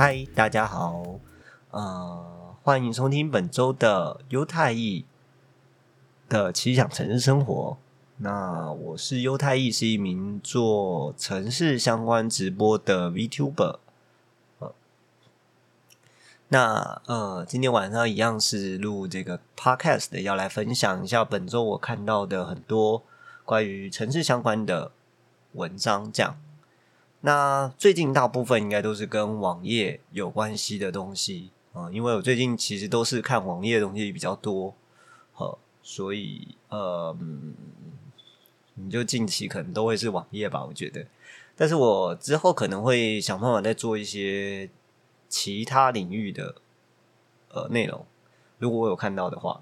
嗨，大家好，呃，欢迎收听本周的犹太裔的奇想城市生活。那我是犹太裔，是一名做城市相关直播的 VTuber。呃，那呃，今天晚上一样是录这个 Podcast 的，要来分享一下本周我看到的很多关于城市相关的文章，这样。那最近大部分应该都是跟网页有关系的东西啊，因为我最近其实都是看网页的东西比较多，好，所以呃，你就近期可能都会是网页吧，我觉得。但是我之后可能会想办法再做一些其他领域的呃内容，如果我有看到的话。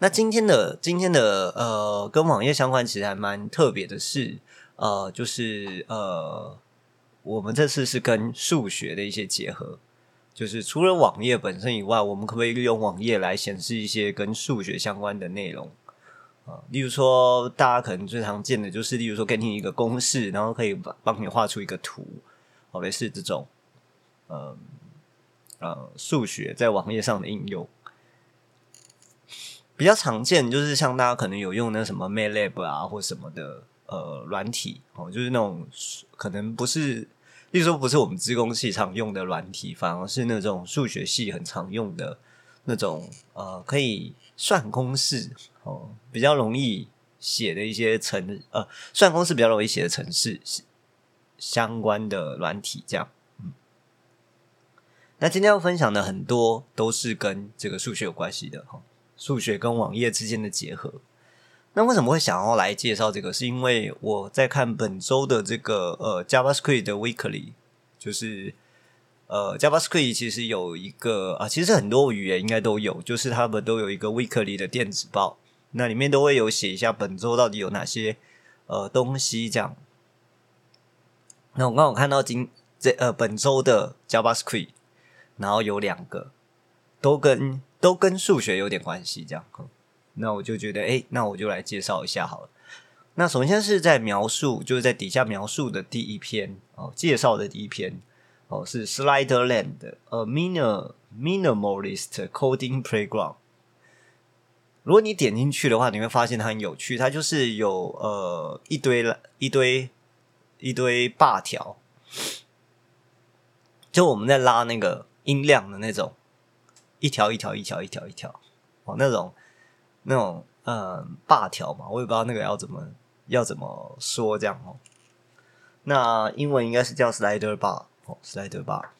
那今天的今天的呃，跟网页相关，其实还蛮特别的是，呃，就是呃，我们这次是跟数学的一些结合，就是除了网页本身以外，我们可不可以利用网页来显示一些跟数学相关的内容？例如说，大家可能最常见的就是，例如说给你一个公式，然后可以帮帮你画出一个图，好类似这种，呃呃，数学在网页上的应用。比较常见就是像大家可能有用那什么 MATLAB 啊或什么的呃软体哦，就是那种可能不是，例如说不是我们资工系常用的软体，反而是那种数学系很常用的那种呃可以算公式哦，比较容易写的一些程呃算公式比较容易写的程式相关的软体这样。嗯，那今天要分享的很多都是跟这个数学有关系的哈。数学跟网页之间的结合，那为什么会想要来介绍这个？是因为我在看本周的这个呃 JavaScript 的 Weekly，就是呃 JavaScript 其实有一个啊，其实很多语言应该都有，就是他们都有一个 Weekly 的电子报，那里面都会有写一下本周到底有哪些呃东西这样。那我刚好看到今这呃本周的 JavaScript，然后有两个都跟。都跟数学有点关系，这样，那我就觉得，哎，那我就来介绍一下好了。那首先是在描述，就是在底下描述的第一篇哦，介绍的第一篇哦，是 Sliderland，a minimal minimalist coding playground。如果你点进去的话，你会发现它很有趣，它就是有呃一堆一堆一堆霸条，就我们在拉那个音量的那种。一条一条一条一条一条哦，那种那种嗯霸条嘛，我也不知道那个要怎么要怎么说这样哦。那英文应该是叫 slider bar 哦，slider bar。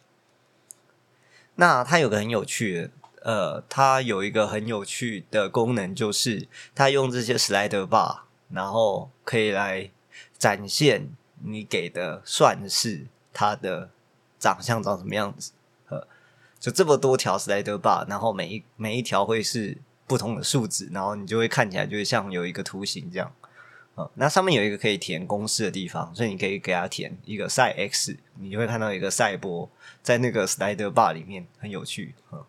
那它有个很有趣的，呃，它有一个很有趣的功能，就是它用这些 slider bar，然后可以来展现你给的算式它的长相长什么样子。就这么多条 slider bar，然后每一每一条会是不同的数字，然后你就会看起来就会像有一个图形这样。嗯，那上面有一个可以填公式的地方，所以你可以给它填一个 x，你就会看到一个赛波在那个 slider bar 里面，很有趣。嗯，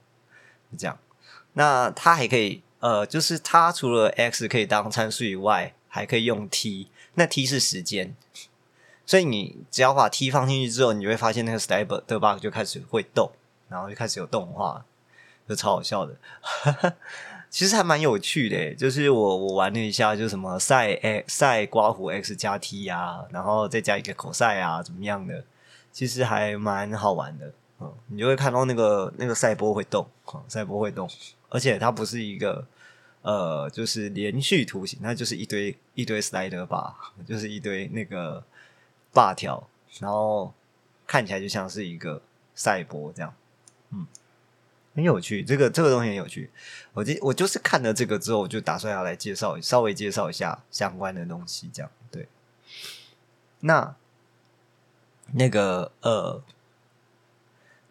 这样。那它还可以，呃，就是它除了 x 可以当参数以外，还可以用 t，那 t 是时间，所以你只要把 t 放进去之后，你就会发现那个 slider bar 就开始会动。然后就开始有动画，就超好笑的。其实还蛮有趣的，就是我我玩了一下，就什么赛 x 赛刮胡 x 加 t 啊，然后再加一个口赛啊，怎么样的？其实还蛮好玩的。嗯，你就会看到那个那个赛波会动，赛波会动，而且它不是一个呃，就是连续图形，它就是一堆一堆 slider 吧，就是一堆那个霸条，然后看起来就像是一个赛波这样。嗯，很有趣，这个这个东西很有趣。我就我就是看了这个之后，我就打算要来介绍，稍微介绍一下相关的东西，这样对。那那个呃，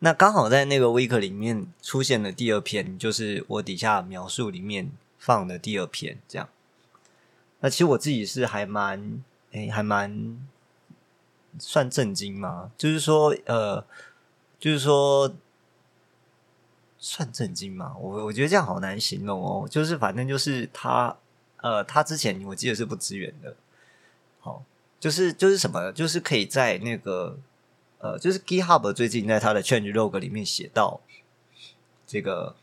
那刚好在那个 week 里面出现的第二篇，就是我底下描述里面放的第二篇，这样。那其实我自己是还蛮哎，还蛮算震惊嘛，就是说呃，就是说。算震惊吗？我我觉得这样好难形容哦。就是反正就是他，呃，他之前我记得是不支援的。好，就是就是什么，就是可以在那个呃，就是 GitHub 最近在他的 Change Log 里面写到这个，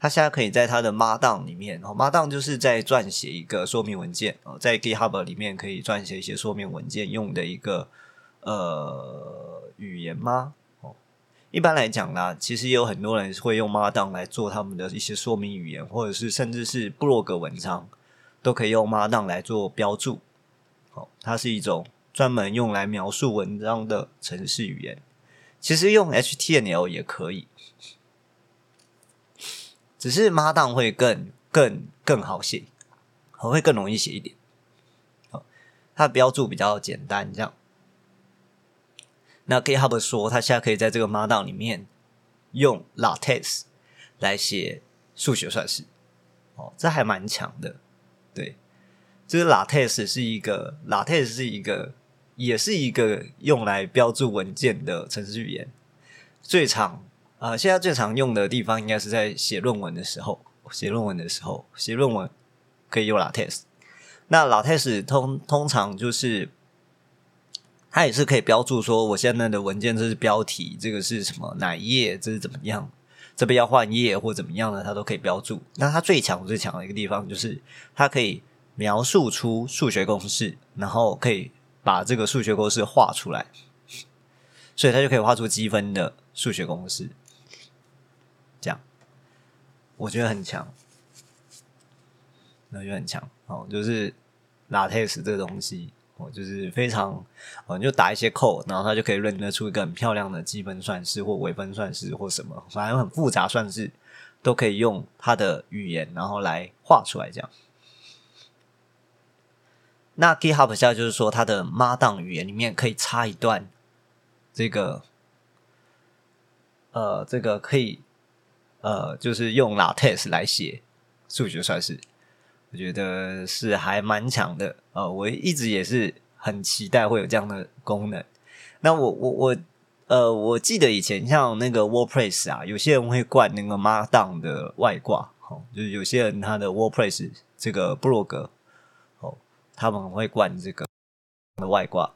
他现在可以在他的 Markdown 里面，然哦，Markdown 就是在撰写一个说明文件哦，在 GitHub 里面可以撰写一些说明文件用的一个呃语言吗？一般来讲呢，其实也有很多人会用 Markdown 来做他们的一些说明语言，或者是甚至是布洛格文章都可以用 Markdown 来做标注。哦，它是一种专门用来描述文章的程式语言。其实用 HTML 也可以，只是 Markdown 会更更更好写，会更容易写一点。好，它的标注比较简单，这样。那 GitHub 说，它现在可以在这个 Markdown 里面用 LaTeX 来写数学算式。哦，这还蛮强的，对。就是 LaTeX 是一个 LaTeX 是一个，也是一个用来标注文件的程序语言。最常啊，现在最常用的地方应该是在写论文的时候，写论文的时候写论文可以用 LaTeX。那 LaTeX 通通常就是它也是可以标注说，我现在的文件这是标题，这个是什么哪一页，这是怎么样，这边要换页或怎么样的，它都可以标注。那它最强最强的一个地方就是它可以。描述出数学公式，然后可以把这个数学公式画出来，所以它就可以画出积分的数学公式。这样，我觉得很强，那就很强哦。就是 LaTeX 这个东西，就是非常，哦，就打一些 code，然后他就可以认得出一个很漂亮的积分算式或微分算式或什么，反正很复杂算式都可以用他的语言，然后来画出来这样。那 GitHub 下就是说，它的 m a d o n 语言里面可以插一段这个，呃，这个可以，呃，就是用 LaTeX 来写数学算式，我觉得是还蛮强的。呃，我一直也是很期待会有这样的功能。那我我我，呃，我记得以前像那个 WordPress 啊，有些人会灌那个 Markdown 的外挂，哦，就是有些人他的 WordPress 这个布洛格。他们会灌这个的外挂，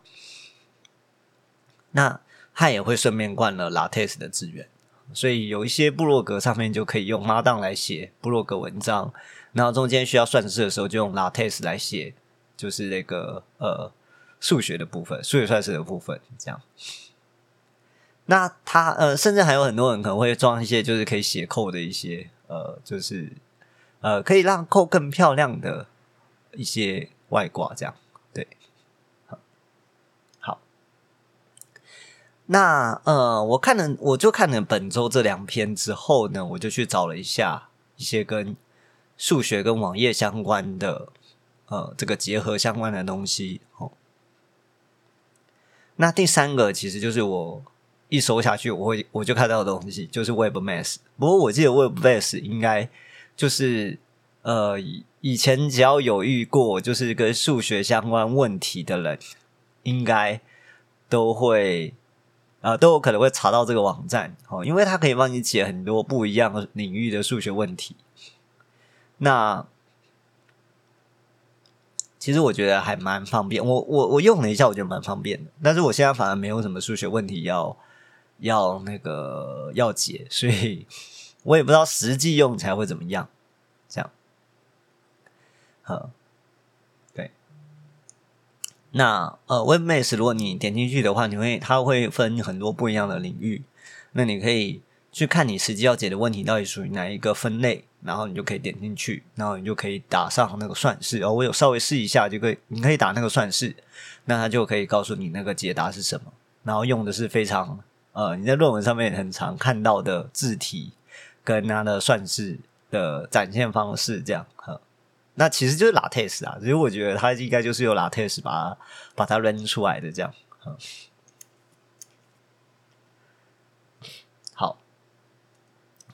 那他也会顺便灌了 LaTeX 的资源，所以有一些部落格上面就可以用 Markdown 来写部落格文章，然后中间需要算式的时候就用 LaTeX 来写，就是那个呃数学的部分，数学算式的部分这样。那他呃，甚至还有很多人可能会装一些就是可以写扣的一些呃，就是呃可以让扣更漂亮的一些。外挂这样，对，好，好，那呃，我看了，我就看了本周这两篇之后呢，我就去找了一下一些跟数学跟网页相关的，呃，这个结合相关的东西。哦，那第三个其实就是我一搜下去，我会我就看到的东西就是 Web Math。不过我记得 Web Math 应该就是呃。以前只要有遇过就是跟数学相关问题的人，应该都会啊都有可能会查到这个网站哦，因为它可以帮你解很多不一样的领域的数学问题。那其实我觉得还蛮方便，我我我用了一下，我觉得蛮方便的。但是我现在反而没有什么数学问题要要那个要解，所以我也不知道实际用起来会怎么样。这样。好，对，那呃，Web Math 如果你点进去的话，你会它会分很多不一样的领域，那你可以去看你实际要解的问题到底属于哪一个分类，然后你就可以点进去，然后你就可以打上那个算式。哦，我有稍微试一下，就可以，你可以打那个算式，那它就可以告诉你那个解答是什么。然后用的是非常呃，你在论文上面很常看到的字体跟它的算式的展现方式，这样哈。那其实就是 LaTeX 啊，所以我觉得它应该就是用 LaTeX 把它把它扔出来的这样。好，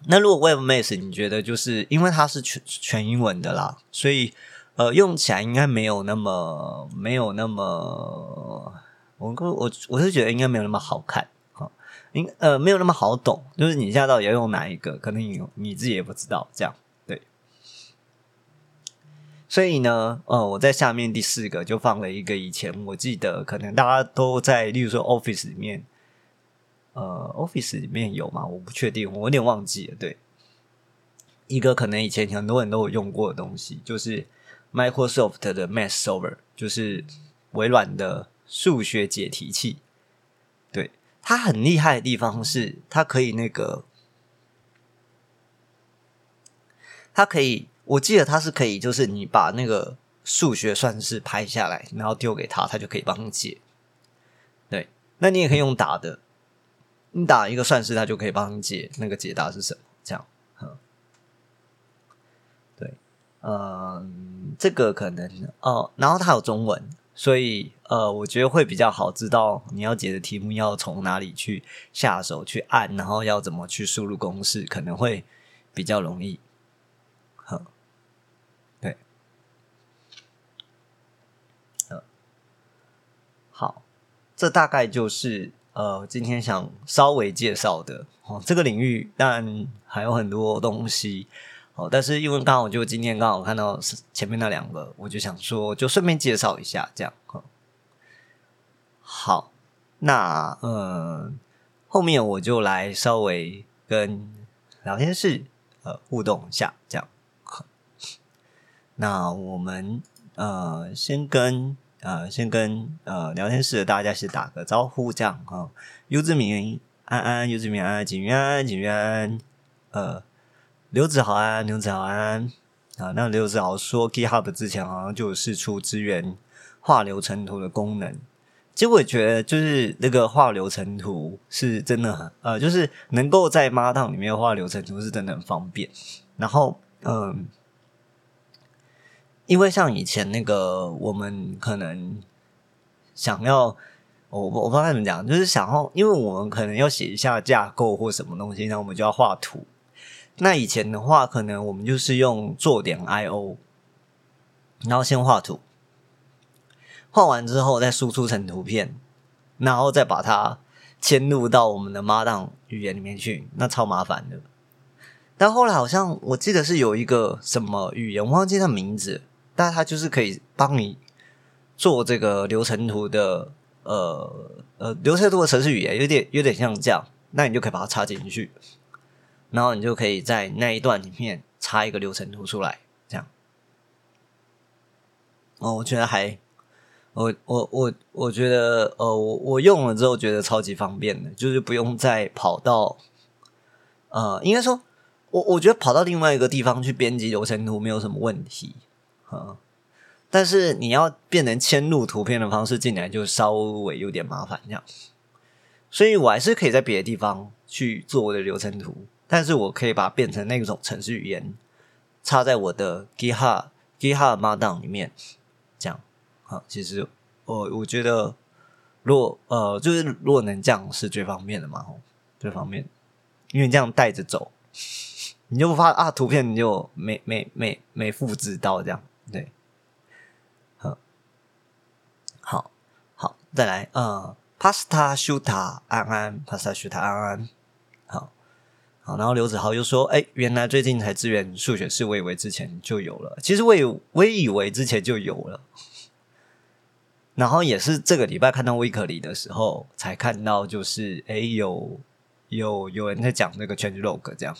那如果 Webmax，你觉得就是因为它是全全英文的啦，所以呃用起来应该没有那么没有那么，我我我是觉得应该没有那么好看啊，应呃没有那么好懂，就是你现在到底要用哪一个，可能你你自己也不知道这样对。所以呢，呃，我在下面第四个就放了一个以前我记得可能大家都在，例如说 Office 里面，呃，Office 里面有吗？我不确定，我有点忘记了。对，一个可能以前很多人都有用过的东西，就是 Microsoft 的 Math Solver，就是微软的数学解题器。对，它很厉害的地方是，它可以那个，它可以。我记得它是可以，就是你把那个数学算式拍下来，然后丢给他，他就可以帮你解。对，那你也可以用打的，你打一个算式，他就可以帮你解那个解答是什么。这样，嗯。对，嗯，这个可能哦，然后它有中文，所以呃，我觉得会比较好知道你要解的题目要从哪里去下手去按，然后要怎么去输入公式，可能会比较容易。对。好，这大概就是呃今天想稍微介绍的哦。这个领域当然还有很多东西哦，但是因为刚好就今天刚好看到前面那两个，我就想说就顺便介绍一下这样。好，那呃后面我就来稍微跟聊天室呃互动一下这样。那我们呃先跟。呃，先跟呃聊天室的大家先打个招呼，这样哈。优志明安安，优志明安安，景渊安景渊，呃，刘子豪安刘子豪安啊。那刘子豪说，GitHub 之前好像就有试出支援画流程图的功能。其实我觉得，就是那个画流程图是真的很呃，就是能够在 Markdown 里面画流程图是真的很方便。然后嗯。因为像以前那个，我们可能想要，我我不知道怎么讲，就是想要，因为我们可能要写一下架构或什么东西，那我们就要画图。那以前的话，可能我们就是用做点 I O，然后先画图，画完之后再输出成图片，然后再把它迁入到我们的 Markdown 语言里面去，那超麻烦的。但后来好像我记得是有一个什么语言，我忘记它名字。但它就是可以帮你做这个流程图的，呃呃，流程图的程式语言有点有点像这样，那你就可以把它插进去，然后你就可以在那一段里面插一个流程图出来，这样。哦，我觉得还，我我我我觉得，呃，我我用了之后觉得超级方便的，就是不用再跑到，呃，应该说，我我觉得跑到另外一个地方去编辑流程图没有什么问题。啊，但是你要变成嵌入图片的方式进来，就稍微有点麻烦这样。所以我还是可以在别的地方去做我的流程图，但是我可以把它变成那种程序语言，插在我的 GitHub GitHub Markdown 里面，这样。好，其实我我觉得，如果呃，就是如果能这样是最方便的嘛，最方便，因为这样带着走，你就不怕啊，图片你就没没没没复制到这样。对，好，好，好，再来，呃，Pasta Shuta 安安，Pasta Shuta 安安，好，好，然后刘子豪又说，哎，原来最近才支援数学是，我以为之前就有了，其实我以我以为之前就有了，然后也是这个礼拜看到 Week 里的时候才看到，就是哎，有有有人在讲那个 Change Log 这样，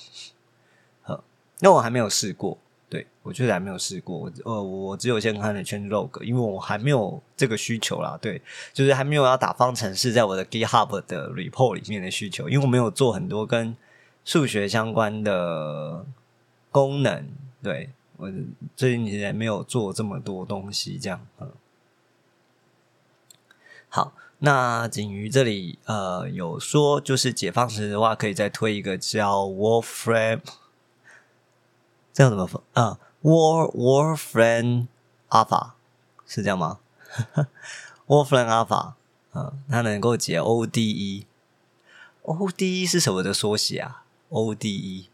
好，那我还没有试过。对，我确实还没有试过，呃，我只有先看了圈 log，因为我还没有这个需求啦。对，就是还没有要打方程式在我的 GitHub 的 report 里面的需求，因为我没有做很多跟数学相关的功能。对我最近其实没有做这么多东西，这样。嗯，好，那景瑜这里呃有说，就是解放时的话，可以再推一个叫 Wolfram。这样怎么分啊？War Warframe Alpha 是这样吗？Warframe Alpha 嗯，它能够解 ODE，ODE 是什么的缩写啊？ODE，ODE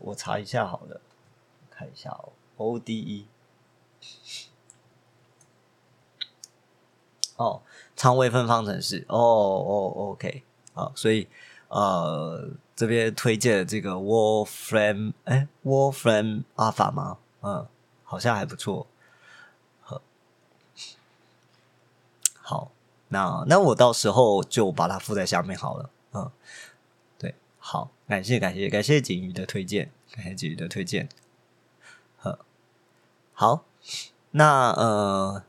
我查一下好了，看一下哦，ODE 哦，长微分方程式哦哦，OK 啊，所以。呃这边推荐这个 Warframe，哎，Warframe Alpha 吗？嗯，好像还不错。好，那那我到时候就把它附在下面好了。嗯，对，好，感谢感谢感谢锦鱼的推荐，感谢锦鱼的推荐。好，那呃，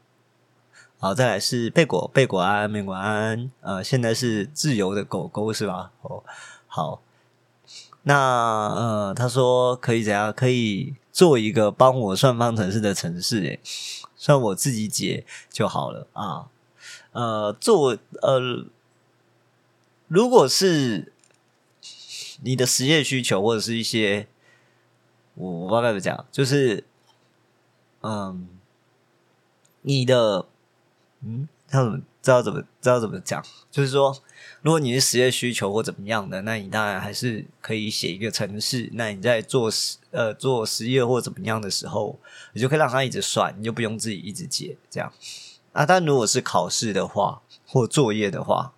好，再来是贝果贝果安贝果安，呃，现在是自由的狗狗是吧？哦，好，那呃，他说可以怎样？可以做一个帮我算方程式的程式，诶，算我自己解就好了啊。呃，做呃，如果是你的实验需求或者是一些，我我不知道该怎么讲，就是嗯，你的嗯，他怎么知道怎么知道怎么讲？就是说，如果你是实验需求或怎么样的，那你当然还是可以写一个程式。那你在做实呃做实验或怎么样的时候，你就可以让它一直算，你就不用自己一直解这样。啊，但如果是考试的话或作业的话，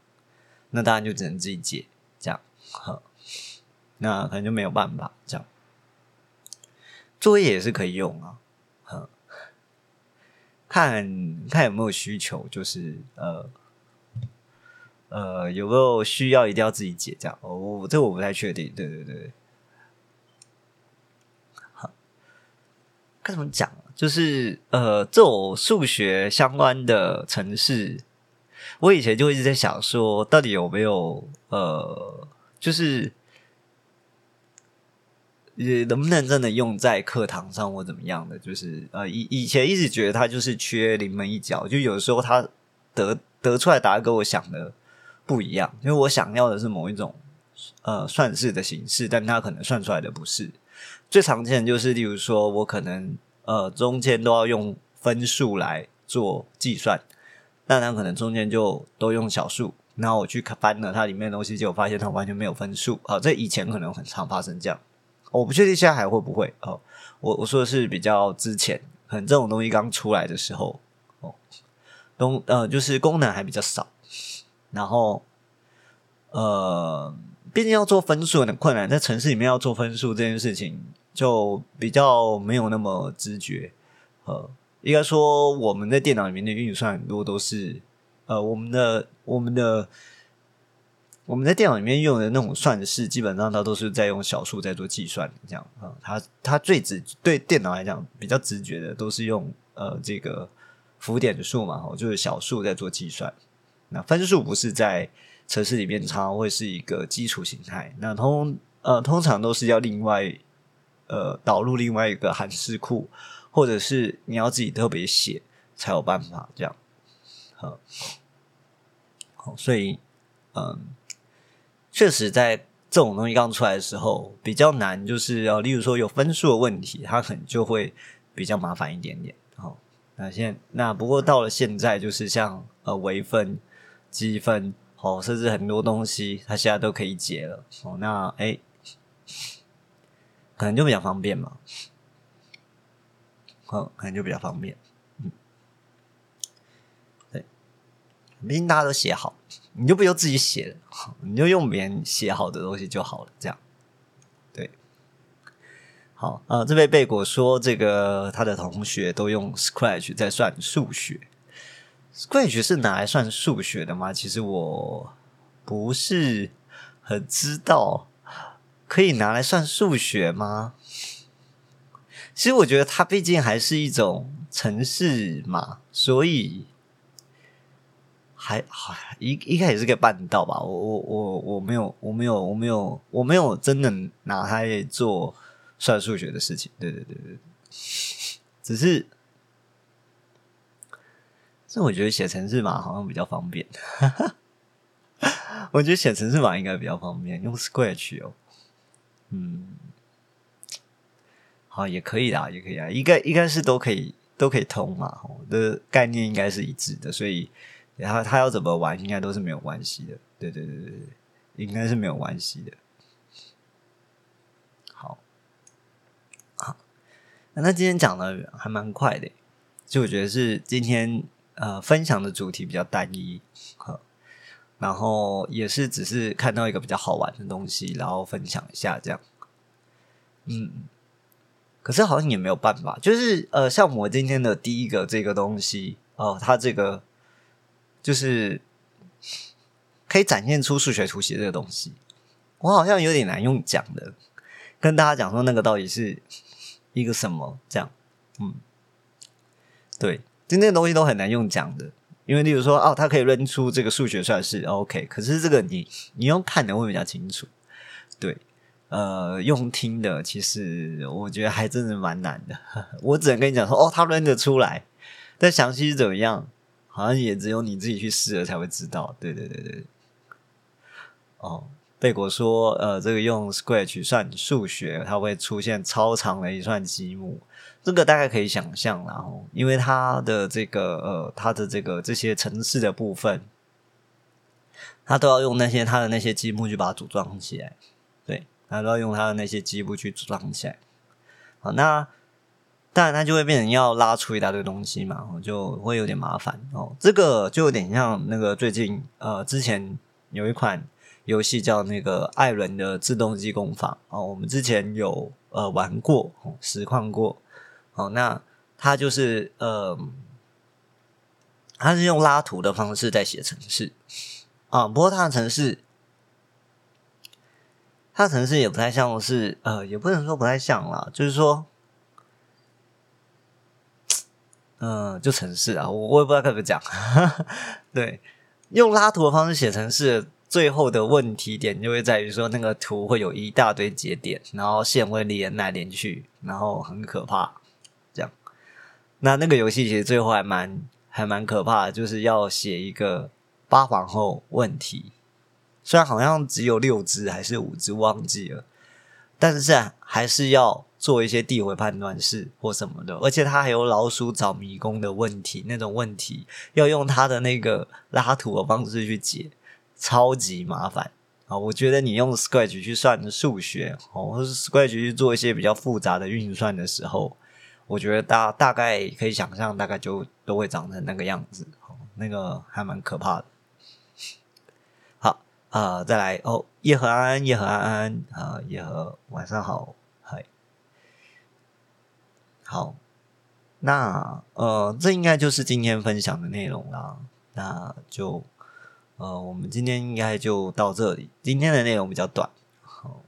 那当然就只能自己解这样，呵，那可能就没有办法这样。作业也是可以用啊，看看有没有需求，就是呃呃有没有需要一定要自己解这样。哦，这我不太确定，对对对。好，该怎么讲？就是呃，这种数学相关的城市，我以前就一直在想说，到底有没有呃，就是呃，能不能真的用在课堂上或怎么样的？就是呃，以以前一直觉得它就是缺临门一脚，就有时候它得得出来答案跟我想的不一样，因为我想要的是某一种呃算式的形式，但它可能算出来的不是。最常见的就是，例如说我可能。呃，中间都要用分数来做计算，那它可能中间就都用小数，然后我去翻了它里面的东西，结果发现它完全没有分数。好，这以前可能很常发生这样，我不确定现在还会不会。哦，我我说的是比较之前，可能这种东西刚出来的时候，哦，东呃就是功能还比较少，然后呃，毕竟要做分数很困难，在城市里面要做分数这件事情。就比较没有那么直觉，呃，应该说我们在电脑里面的运算很多都是，呃，我们的我们的我们在电脑里面用的那种算式，基本上它都是在用小数在做计算，这样啊，它它最直对电脑来讲比较直觉的都是用呃这个浮点数嘛，哦，就是小数在做计算，那分数不是在程式里面常常会是一个基础形态，那通呃通常都是要另外。呃，导入另外一个函式库，或者是你要自己特别写才有办法这样。好，好，所以，嗯，确实在这种东西刚出来的时候比较难，就是要例如说有分数的问题，它可能就会比较麻烦一点点。好，那现那不过到了现在，就是像呃微分、积分，哦，甚至很多东西，它现在都可以解了。哦，那哎。可能就比较方便嘛，好，可能就比较方便，嗯，对，毕竟大家都写好，你就不用自己写了，你就用别人写好的东西就好了，这样，对，好，呃，这位贝果说，这个他的同学都用 Scratch 在算数学，Scratch 是拿来算数学的吗？其实我不是很知道。可以拿来算数学吗？其实我觉得它毕竟还是一种程式嘛，所以还好一一开始是可以办到吧。我我我我没有我没有我没有我没有真的拿它做算数学的事情。对对对对，只是这我觉得写程式码好像比较方便。我觉得写程式码应该比较方便，用 Scratch 哦。嗯，好，也可以啦，也可以啊，应该应该是都可以，都可以通嘛。的概念应该是一致的，所以然后他要怎么玩，应该都是没有关系的。对对对对对，应该是没有关系的。好，好，那今天讲的还蛮快的，就我觉得是今天呃分享的主题比较单一。好，然后也是只是看到一个比较好玩的东西，然后分享一下这样。嗯，可是好像也没有办法，就是呃，像我今天的第一个这个东西哦，它这个就是可以展现出数学图形这个东西，我好像有点难用讲的，跟大家讲说那个到底是一个什么这样。嗯，对，今天的东西都很难用讲的。因为，例如说，哦，他可以认出这个数学算式，OK。可是这个你你用看的会比较清楚，对，呃，用听的其实我觉得还真的蛮难的。我只能跟你讲说，哦，他认得出来，但详细是怎么样，好像也只有你自己去试了才会知道。对对对对。哦，贝果说，呃，这个用 Scratch 算数学，它会出现超长的一串积木。这个大概可以想象，然后因为它的这个呃，它的这个这些城市的部分，它都要用那些它的那些积木去把它组装起来，对，它都要用它的那些积木去组装起来。好，那当然它就会变成要拉出一大堆东西嘛，就会有点麻烦哦。这个就有点像那个最近呃，之前有一款游戏叫那个艾伦的自动机工坊哦，我们之前有呃玩过，实况过。哦，那他就是呃，他是用拉图的方式在写程式啊。不过他的程式，他的程式也不太像是呃，也不能说不太像啦，就是说，嗯，就城市啊，我我也不知道该怎么讲。对，用拉图的方式写城市，最后的问题点就会在于说，那个图会有一大堆节点，然后线会连来连去，然后很可怕。这样那那个游戏其实最后还蛮还蛮可怕的，就是要写一个八皇后问题，虽然好像只有六只还是五只忘记了，但是还是要做一些递回判断式或什么的，而且它还有老鼠找迷宫的问题，那种问题要用它的那个拉图的方式去解，超级麻烦啊！我觉得你用 Scratch 去算数学哦，或是 Scratch 去做一些比较复杂的运算的时候。我觉得大大概可以想象，大概就都会长成那个样子，哦那个还蛮可怕的。好啊，再来哦，叶和安安，叶和安安啊，叶和晚上好，好，那呃，这应该就是今天分享的内容啦。那就呃，我们今天应该就到这里。今天的内容比较短，好，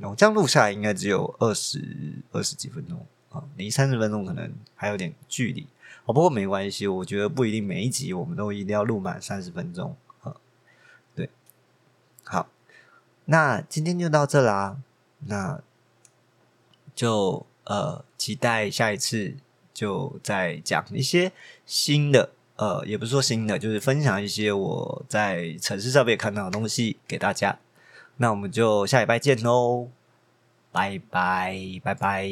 我这样录下来应该只有二十二十几分钟啊。离三十分钟可能还有点距离哦，不过没关系，我觉得不一定每一集我们都一定要录满三十分钟啊。对，好，那今天就到这啦，那就呃期待下一次就再讲一些新的呃也不是说新的就是分享一些我在城市上面看到的东西给大家。那我们就下礼拜见喽拜拜拜拜。